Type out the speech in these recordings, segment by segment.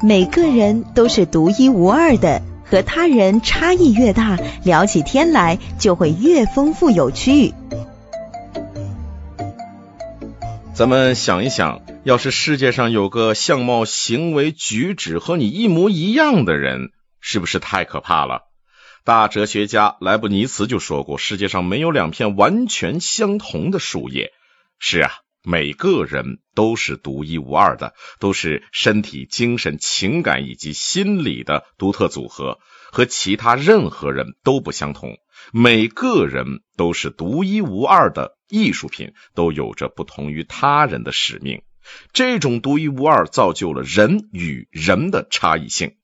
每个人都是独一无二的，和他人差异越大，聊起天来就会越丰富有趣。咱们想一想，要是世界上有个相貌、行为、举止和你一模一样的人，是不是太可怕了？大哲学家莱布尼茨就说过：“世界上没有两片完全相同的树叶。”是啊。每个人都是独一无二的，都是身体、精神、情感以及心理的独特组合，和其他任何人都不相同。每个人都是独一无二的艺术品，都有着不同于他人的使命。这种独一无二造就了人与人的差异性。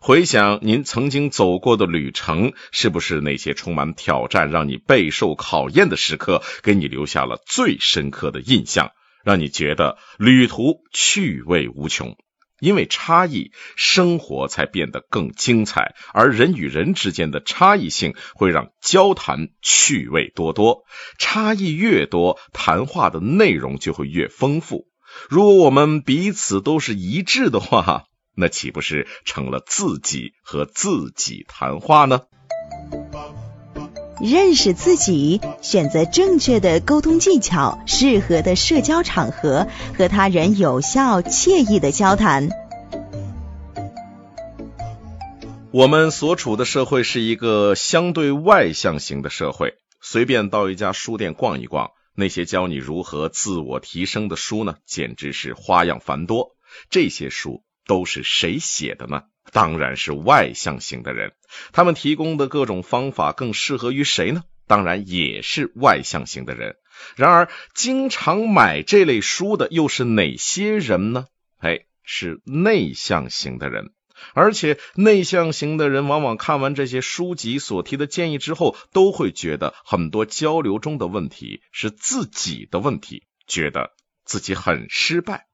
回想您曾经走过的旅程，是不是那些充满挑战、让你备受考验的时刻，给你留下了最深刻的印象，让你觉得旅途趣味无穷？因为差异，生活才变得更精彩，而人与人之间的差异性会让交谈趣味多多。差异越多，谈话的内容就会越丰富。如果我们彼此都是一致的话，那岂不是成了自己和自己谈话呢？认识自己，选择正确的沟通技巧，适合的社交场合，和他人有效、惬意的交谈。我们所处的社会是一个相对外向型的社会，随便到一家书店逛一逛，那些教你如何自我提升的书呢，简直是花样繁多。这些书。都是谁写的呢？当然是外向型的人。他们提供的各种方法更适合于谁呢？当然也是外向型的人。然而，经常买这类书的又是哪些人呢？哎，是内向型的人。而且，内向型的人往往看完这些书籍所提的建议之后，都会觉得很多交流中的问题是自己的问题，觉得自己很失败。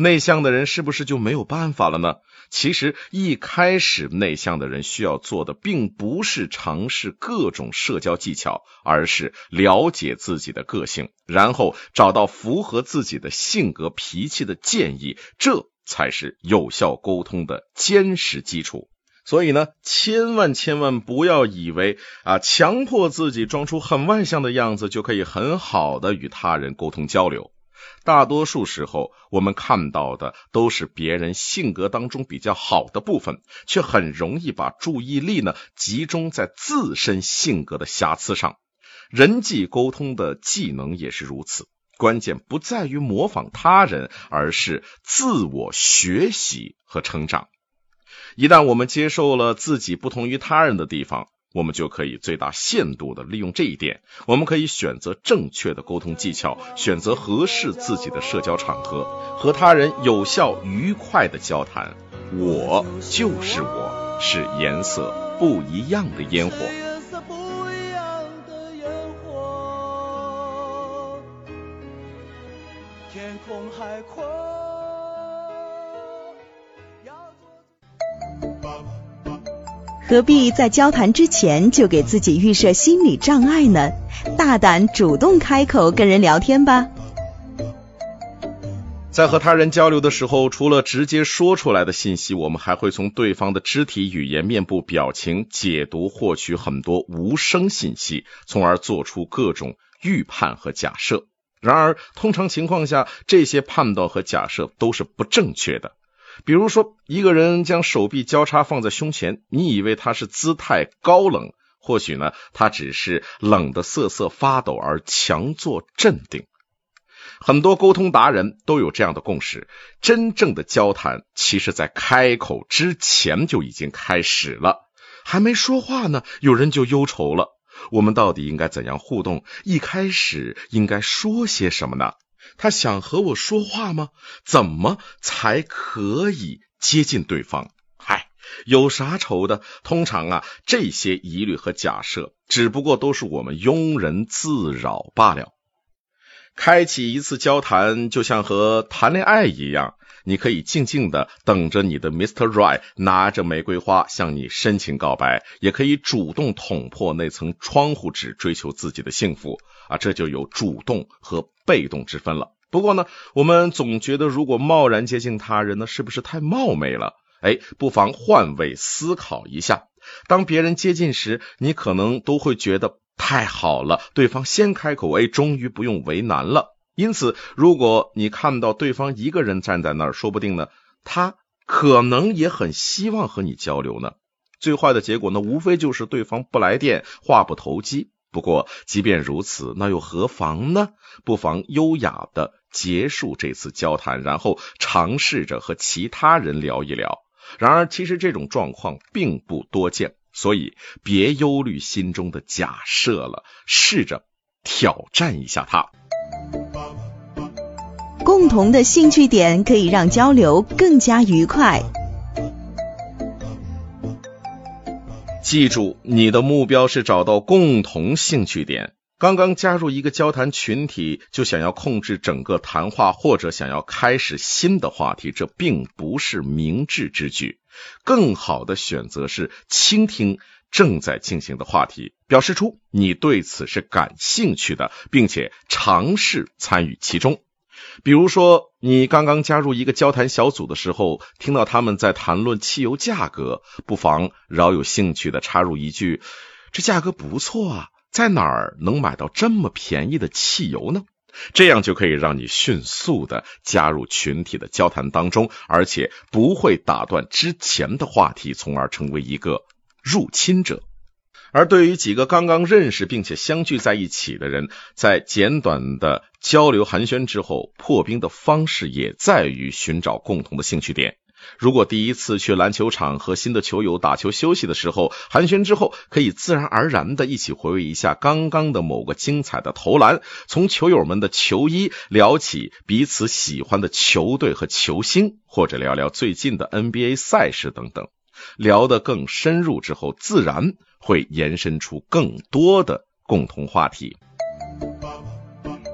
内向的人是不是就没有办法了呢？其实一开始内向的人需要做的，并不是尝试各种社交技巧，而是了解自己的个性，然后找到符合自己的性格脾气的建议，这才是有效沟通的坚实基础。所以呢，千万千万不要以为啊，强迫自己装出很外向的样子，就可以很好的与他人沟通交流。大多数时候，我们看到的都是别人性格当中比较好的部分，却很容易把注意力呢集中在自身性格的瑕疵上。人际沟通的技能也是如此，关键不在于模仿他人，而是自我学习和成长。一旦我们接受了自己不同于他人的地方，我们就可以最大限度的利用这一点，我们可以选择正确的沟通技巧，选择合适自己的社交场合，和他人有效愉快的交谈。我就是我，是颜色不一样的烟火。何必在交谈之前就给自己预设心理障碍呢？大胆主动开口跟人聊天吧。在和他人交流的时候，除了直接说出来的信息，我们还会从对方的肢体语言、面部表情解读、获取很多无声信息，从而做出各种预判和假设。然而，通常情况下，这些判断和假设都是不正确的。比如说，一个人将手臂交叉放在胸前，你以为他是姿态高冷，或许呢，他只是冷得瑟瑟发抖而强作镇定。很多沟通达人都有这样的共识：真正的交谈，其实在开口之前就已经开始了，还没说话呢，有人就忧愁了。我们到底应该怎样互动？一开始应该说些什么呢？他想和我说话吗？怎么才可以接近对方？嗨，有啥愁的？通常啊，这些疑虑和假设，只不过都是我们庸人自扰罢了。开启一次交谈，就像和谈恋爱一样，你可以静静的等着你的 Mr. Right 拿着玫瑰花向你深情告白，也可以主动捅破那层窗户纸，追求自己的幸福。啊，这就有主动和被动之分了。不过呢，我们总觉得如果贸然接近他人呢，是不是太冒昧了？哎，不妨换位思考一下。当别人接近时，你可能都会觉得太好了，对方先开口，哎，终于不用为难了。因此，如果你看到对方一个人站在那儿，说不定呢，他可能也很希望和你交流呢。最坏的结果呢，无非就是对方不来电，话不投机。不过，即便如此，那又何妨呢？不妨优雅的结束这次交谈，然后尝试着和其他人聊一聊。然而，其实这种状况并不多见，所以别忧虑心中的假设了，试着挑战一下它。共同的兴趣点可以让交流更加愉快。记住，你的目标是找到共同兴趣点。刚刚加入一个交谈群体，就想要控制整个谈话，或者想要开始新的话题，这并不是明智之举。更好的选择是倾听正在进行的话题，表示出你对此是感兴趣的，并且尝试参与其中。比如说，你刚刚加入一个交谈小组的时候，听到他们在谈论汽油价格，不妨饶有兴趣的插入一句：“这价格不错啊。”在哪儿能买到这么便宜的汽油呢？这样就可以让你迅速的加入群体的交谈当中，而且不会打断之前的话题，从而成为一个入侵者。而对于几个刚刚认识并且相聚在一起的人，在简短的交流寒暄之后，破冰的方式也在于寻找共同的兴趣点。如果第一次去篮球场和新的球友打球休息的时候寒暄之后，可以自然而然的一起回味一下刚刚的某个精彩的投篮，从球友们的球衣聊起彼此喜欢的球队和球星，或者聊聊最近的 NBA 赛事等等，聊得更深入之后，自然会延伸出更多的共同话题。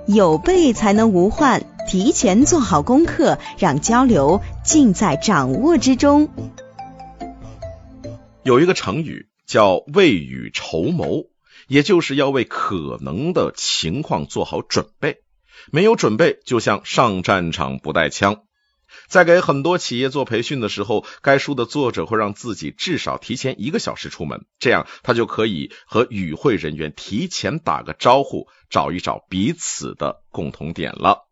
有备才能无患。提前做好功课，让交流尽在掌握之中。有一个成语叫“未雨绸缪”，也就是要为可能的情况做好准备。没有准备，就像上战场不带枪。在给很多企业做培训的时候，该书的作者会让自己至少提前一个小时出门，这样他就可以和与会人员提前打个招呼，找一找彼此的共同点了。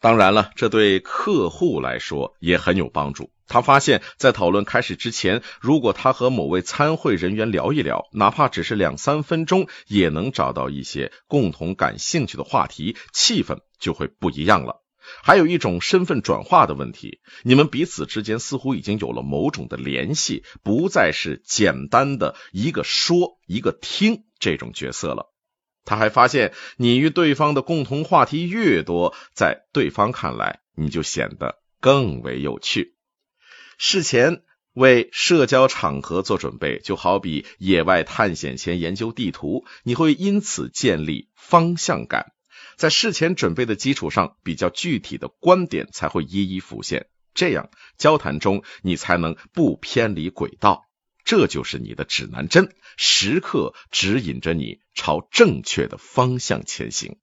当然了，这对客户来说也很有帮助。他发现，在讨论开始之前，如果他和某位参会人员聊一聊，哪怕只是两三分钟，也能找到一些共同感兴趣的话题，气氛就会不一样了。还有一种身份转化的问题，你们彼此之间似乎已经有了某种的联系，不再是简单的一个说一个听这种角色了。他还发现，你与对方的共同话题越多，在对方看来，你就显得更为有趣。事前为社交场合做准备，就好比野外探险前研究地图，你会因此建立方向感。在事前准备的基础上，比较具体的观点才会一一浮现，这样交谈中你才能不偏离轨道。这就是你的指南针，时刻指引着你朝正确的方向前行。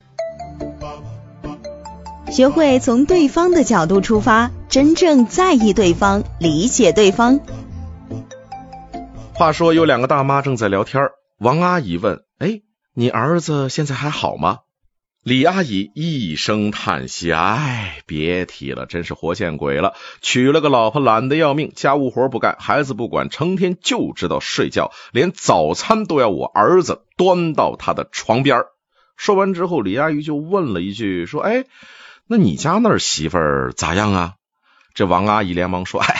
学会从对方的角度出发，真正在意对方，理解对方。话说，有两个大妈正在聊天，王阿姨问：“哎，你儿子现在还好吗？”李阿姨一声叹息：“哎，别提了，真是活见鬼了！娶了个老婆，懒得要命，家务活不干，孩子不管，成天就知道睡觉，连早餐都要我儿子端到他的床边。”说完之后，李阿姨就问了一句：“说，哎，那你家那媳妇咋样啊？”这王阿姨连忙说：“哎。”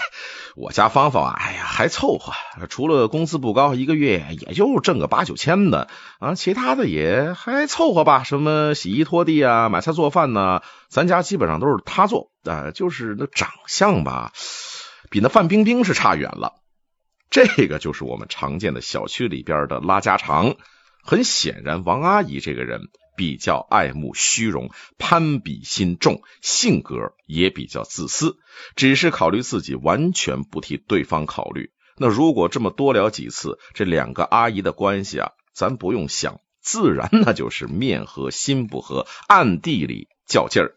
我家芳芳啊，哎呀，还凑合，除了工资不高，一个月也就挣个八九千的啊，其他的也还凑合吧。什么洗衣拖地啊，买菜做饭呢，咱家基本上都是他做啊。就是那长相吧，比那范冰冰是差远了。这个就是我们常见的小区里边的拉家常。很显然，王阿姨这个人。比较爱慕虚荣，攀比心重，性格也比较自私，只是考虑自己，完全不替对方考虑。那如果这么多聊几次，这两个阿姨的关系啊，咱不用想，自然那就是面和心不和，暗地里较劲儿。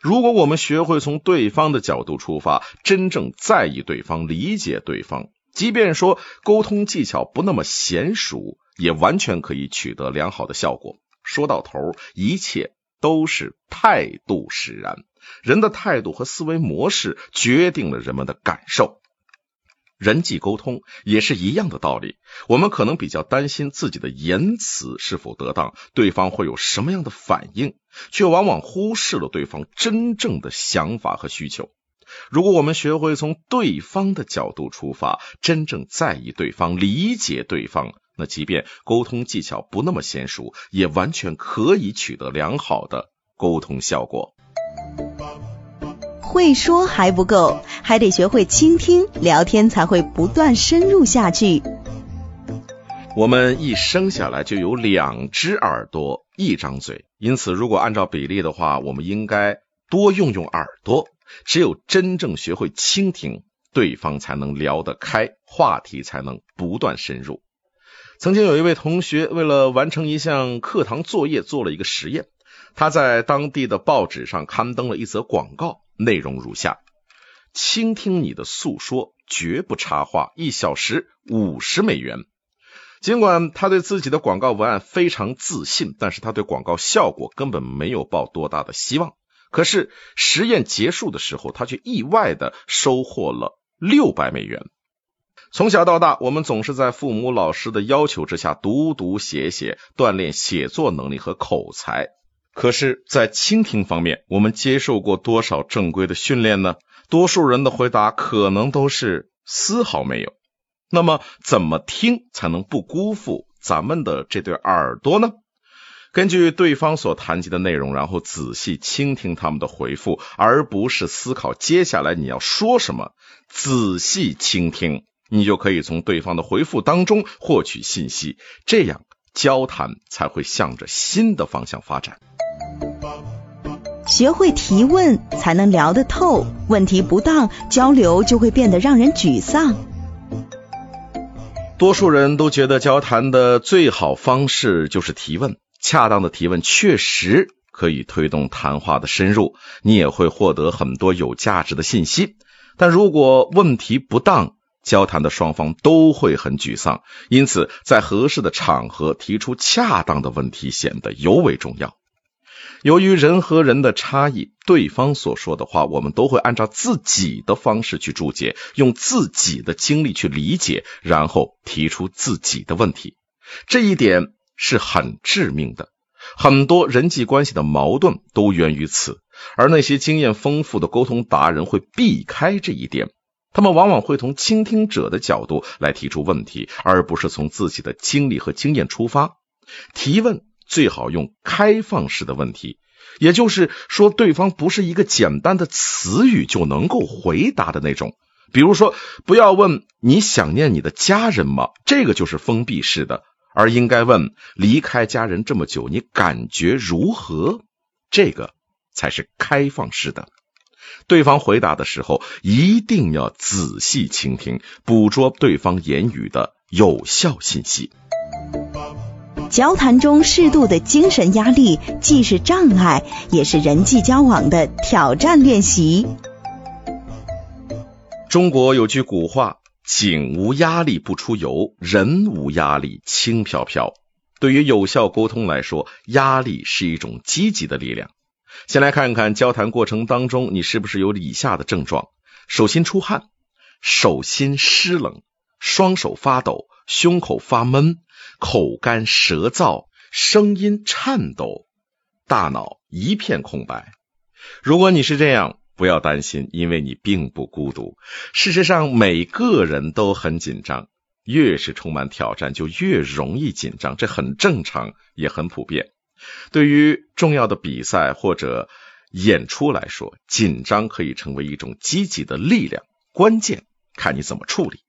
如果我们学会从对方的角度出发，真正在意对方、理解对方，即便说沟通技巧不那么娴熟，也完全可以取得良好的效果。说到头，一切都是态度使然。人的态度和思维模式决定了人们的感受。人际沟通也是一样的道理。我们可能比较担心自己的言辞是否得当，对方会有什么样的反应，却往往忽视了对方真正的想法和需求。如果我们学会从对方的角度出发，真正在意对方、理解对方，那即便沟通技巧不那么娴熟，也完全可以取得良好的沟通效果。会说还不够，还得学会倾听，聊天才会不断深入下去。我们一生下来就有两只耳朵，一张嘴，因此如果按照比例的话，我们应该多用用耳朵。只有真正学会倾听，对方才能聊得开，话题才能不断深入。曾经有一位同学为了完成一项课堂作业，做了一个实验，他在当地的报纸上刊登了一则广告。内容如下：倾听你的诉说，绝不插话，一小时五十美元。尽管他对自己的广告文案非常自信，但是他对广告效果根本没有抱多大的希望。可是实验结束的时候，他却意外的收获了六百美元。从小到大，我们总是在父母、老师的要求之下读读写写，锻炼写作能力和口才。可是，在倾听方面，我们接受过多少正规的训练呢？多数人的回答可能都是丝毫没有。那么，怎么听才能不辜负咱们的这对耳朵呢？根据对方所谈及的内容，然后仔细倾听他们的回复，而不是思考接下来你要说什么。仔细倾听，你就可以从对方的回复当中获取信息，这样交谈才会向着新的方向发展。学会提问才能聊得透，问题不当，交流就会变得让人沮丧。多数人都觉得交谈的最好方式就是提问，恰当的提问确实可以推动谈话的深入，你也会获得很多有价值的信息。但如果问题不当，交谈的双方都会很沮丧。因此，在合适的场合提出恰当的问题显得尤为重要。由于人和人的差异，对方所说的话，我们都会按照自己的方式去注解，用自己的经历去理解，然后提出自己的问题。这一点是很致命的，很多人际关系的矛盾都源于此。而那些经验丰富的沟通达人会避开这一点，他们往往会从倾听者的角度来提出问题，而不是从自己的经历和经验出发提问。最好用开放式的问题，也就是说，对方不是一个简单的词语就能够回答的那种。比如说，不要问“你想念你的家人吗”，这个就是封闭式的，而应该问“离开家人这么久，你感觉如何”，这个才是开放式的。对方回答的时候，一定要仔细倾听，捕捉对方言语的有效信息。交谈中适度的精神压力，既是障碍，也是人际交往的挑战练习。中国有句古话：“井无压力不出油，人无压力轻飘飘。”对于有效沟通来说，压力是一种积极的力量。先来看看交谈过程当中，你是不是有以下的症状：手心出汗，手心湿冷，双手发抖，胸口发闷。口干舌燥，声音颤抖，大脑一片空白。如果你是这样，不要担心，因为你并不孤独。事实上，每个人都很紧张，越是充满挑战，就越容易紧张，这很正常，也很普遍。对于重要的比赛或者演出来说，紧张可以成为一种积极的力量，关键看你怎么处理。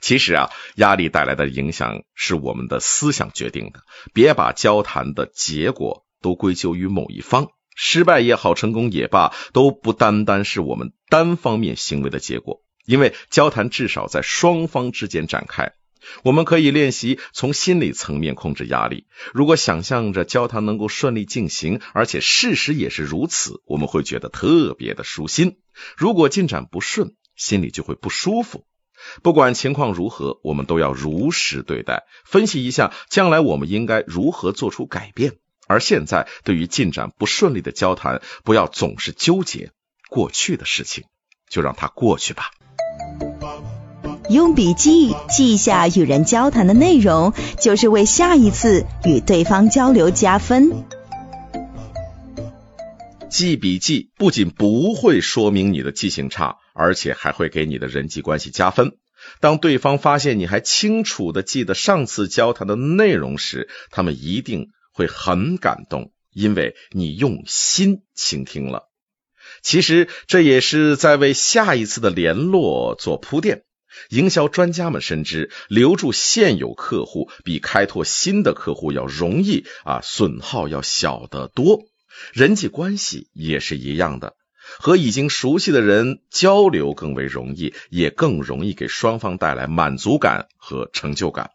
其实啊，压力带来的影响是我们的思想决定的。别把交谈的结果都归咎于某一方，失败也好，成功也罢，都不单单是我们单方面行为的结果。因为交谈至少在双方之间展开，我们可以练习从心理层面控制压力。如果想象着交谈能够顺利进行，而且事实也是如此，我们会觉得特别的舒心。如果进展不顺，心里就会不舒服。不管情况如何，我们都要如实对待，分析一下将来我们应该如何做出改变。而现在，对于进展不顺利的交谈，不要总是纠结过去的事情，就让它过去吧。用笔记记下与人交谈的内容，就是为下一次与对方交流加分。记笔记不仅不会说明你的记性差，而且还会给你的人际关系加分。当对方发现你还清楚的记得上次交谈的内容时，他们一定会很感动，因为你用心倾听了。其实这也是在为下一次的联络做铺垫。营销专家们深知，留住现有客户比开拓新的客户要容易啊，损耗要小得多。人际关系也是一样的，和已经熟悉的人交流更为容易，也更容易给双方带来满足感和成就感。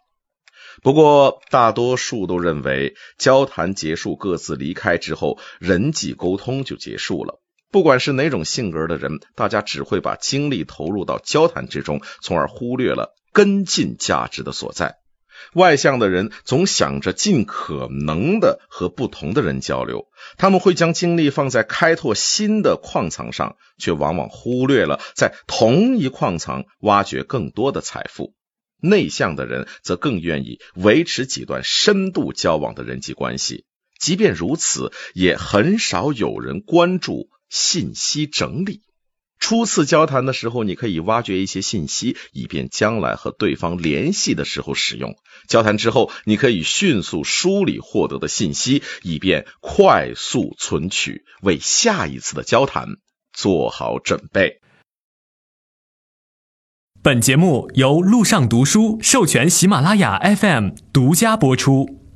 不过，大多数都认为，交谈结束、各自离开之后，人际沟通就结束了。不管是哪种性格的人，大家只会把精力投入到交谈之中，从而忽略了跟进价值的所在。外向的人总想着尽可能的和不同的人交流，他们会将精力放在开拓新的矿藏上，却往往忽略了在同一矿藏挖掘更多的财富。内向的人则更愿意维持几段深度交往的人际关系，即便如此，也很少有人关注。信息整理，初次交谈的时候，你可以挖掘一些信息，以便将来和对方联系的时候使用。交谈之后，你可以迅速梳理获得的信息，以便快速存取，为下一次的交谈做好准备。本节目由路上读书授权喜马拉雅 FM 独家播出。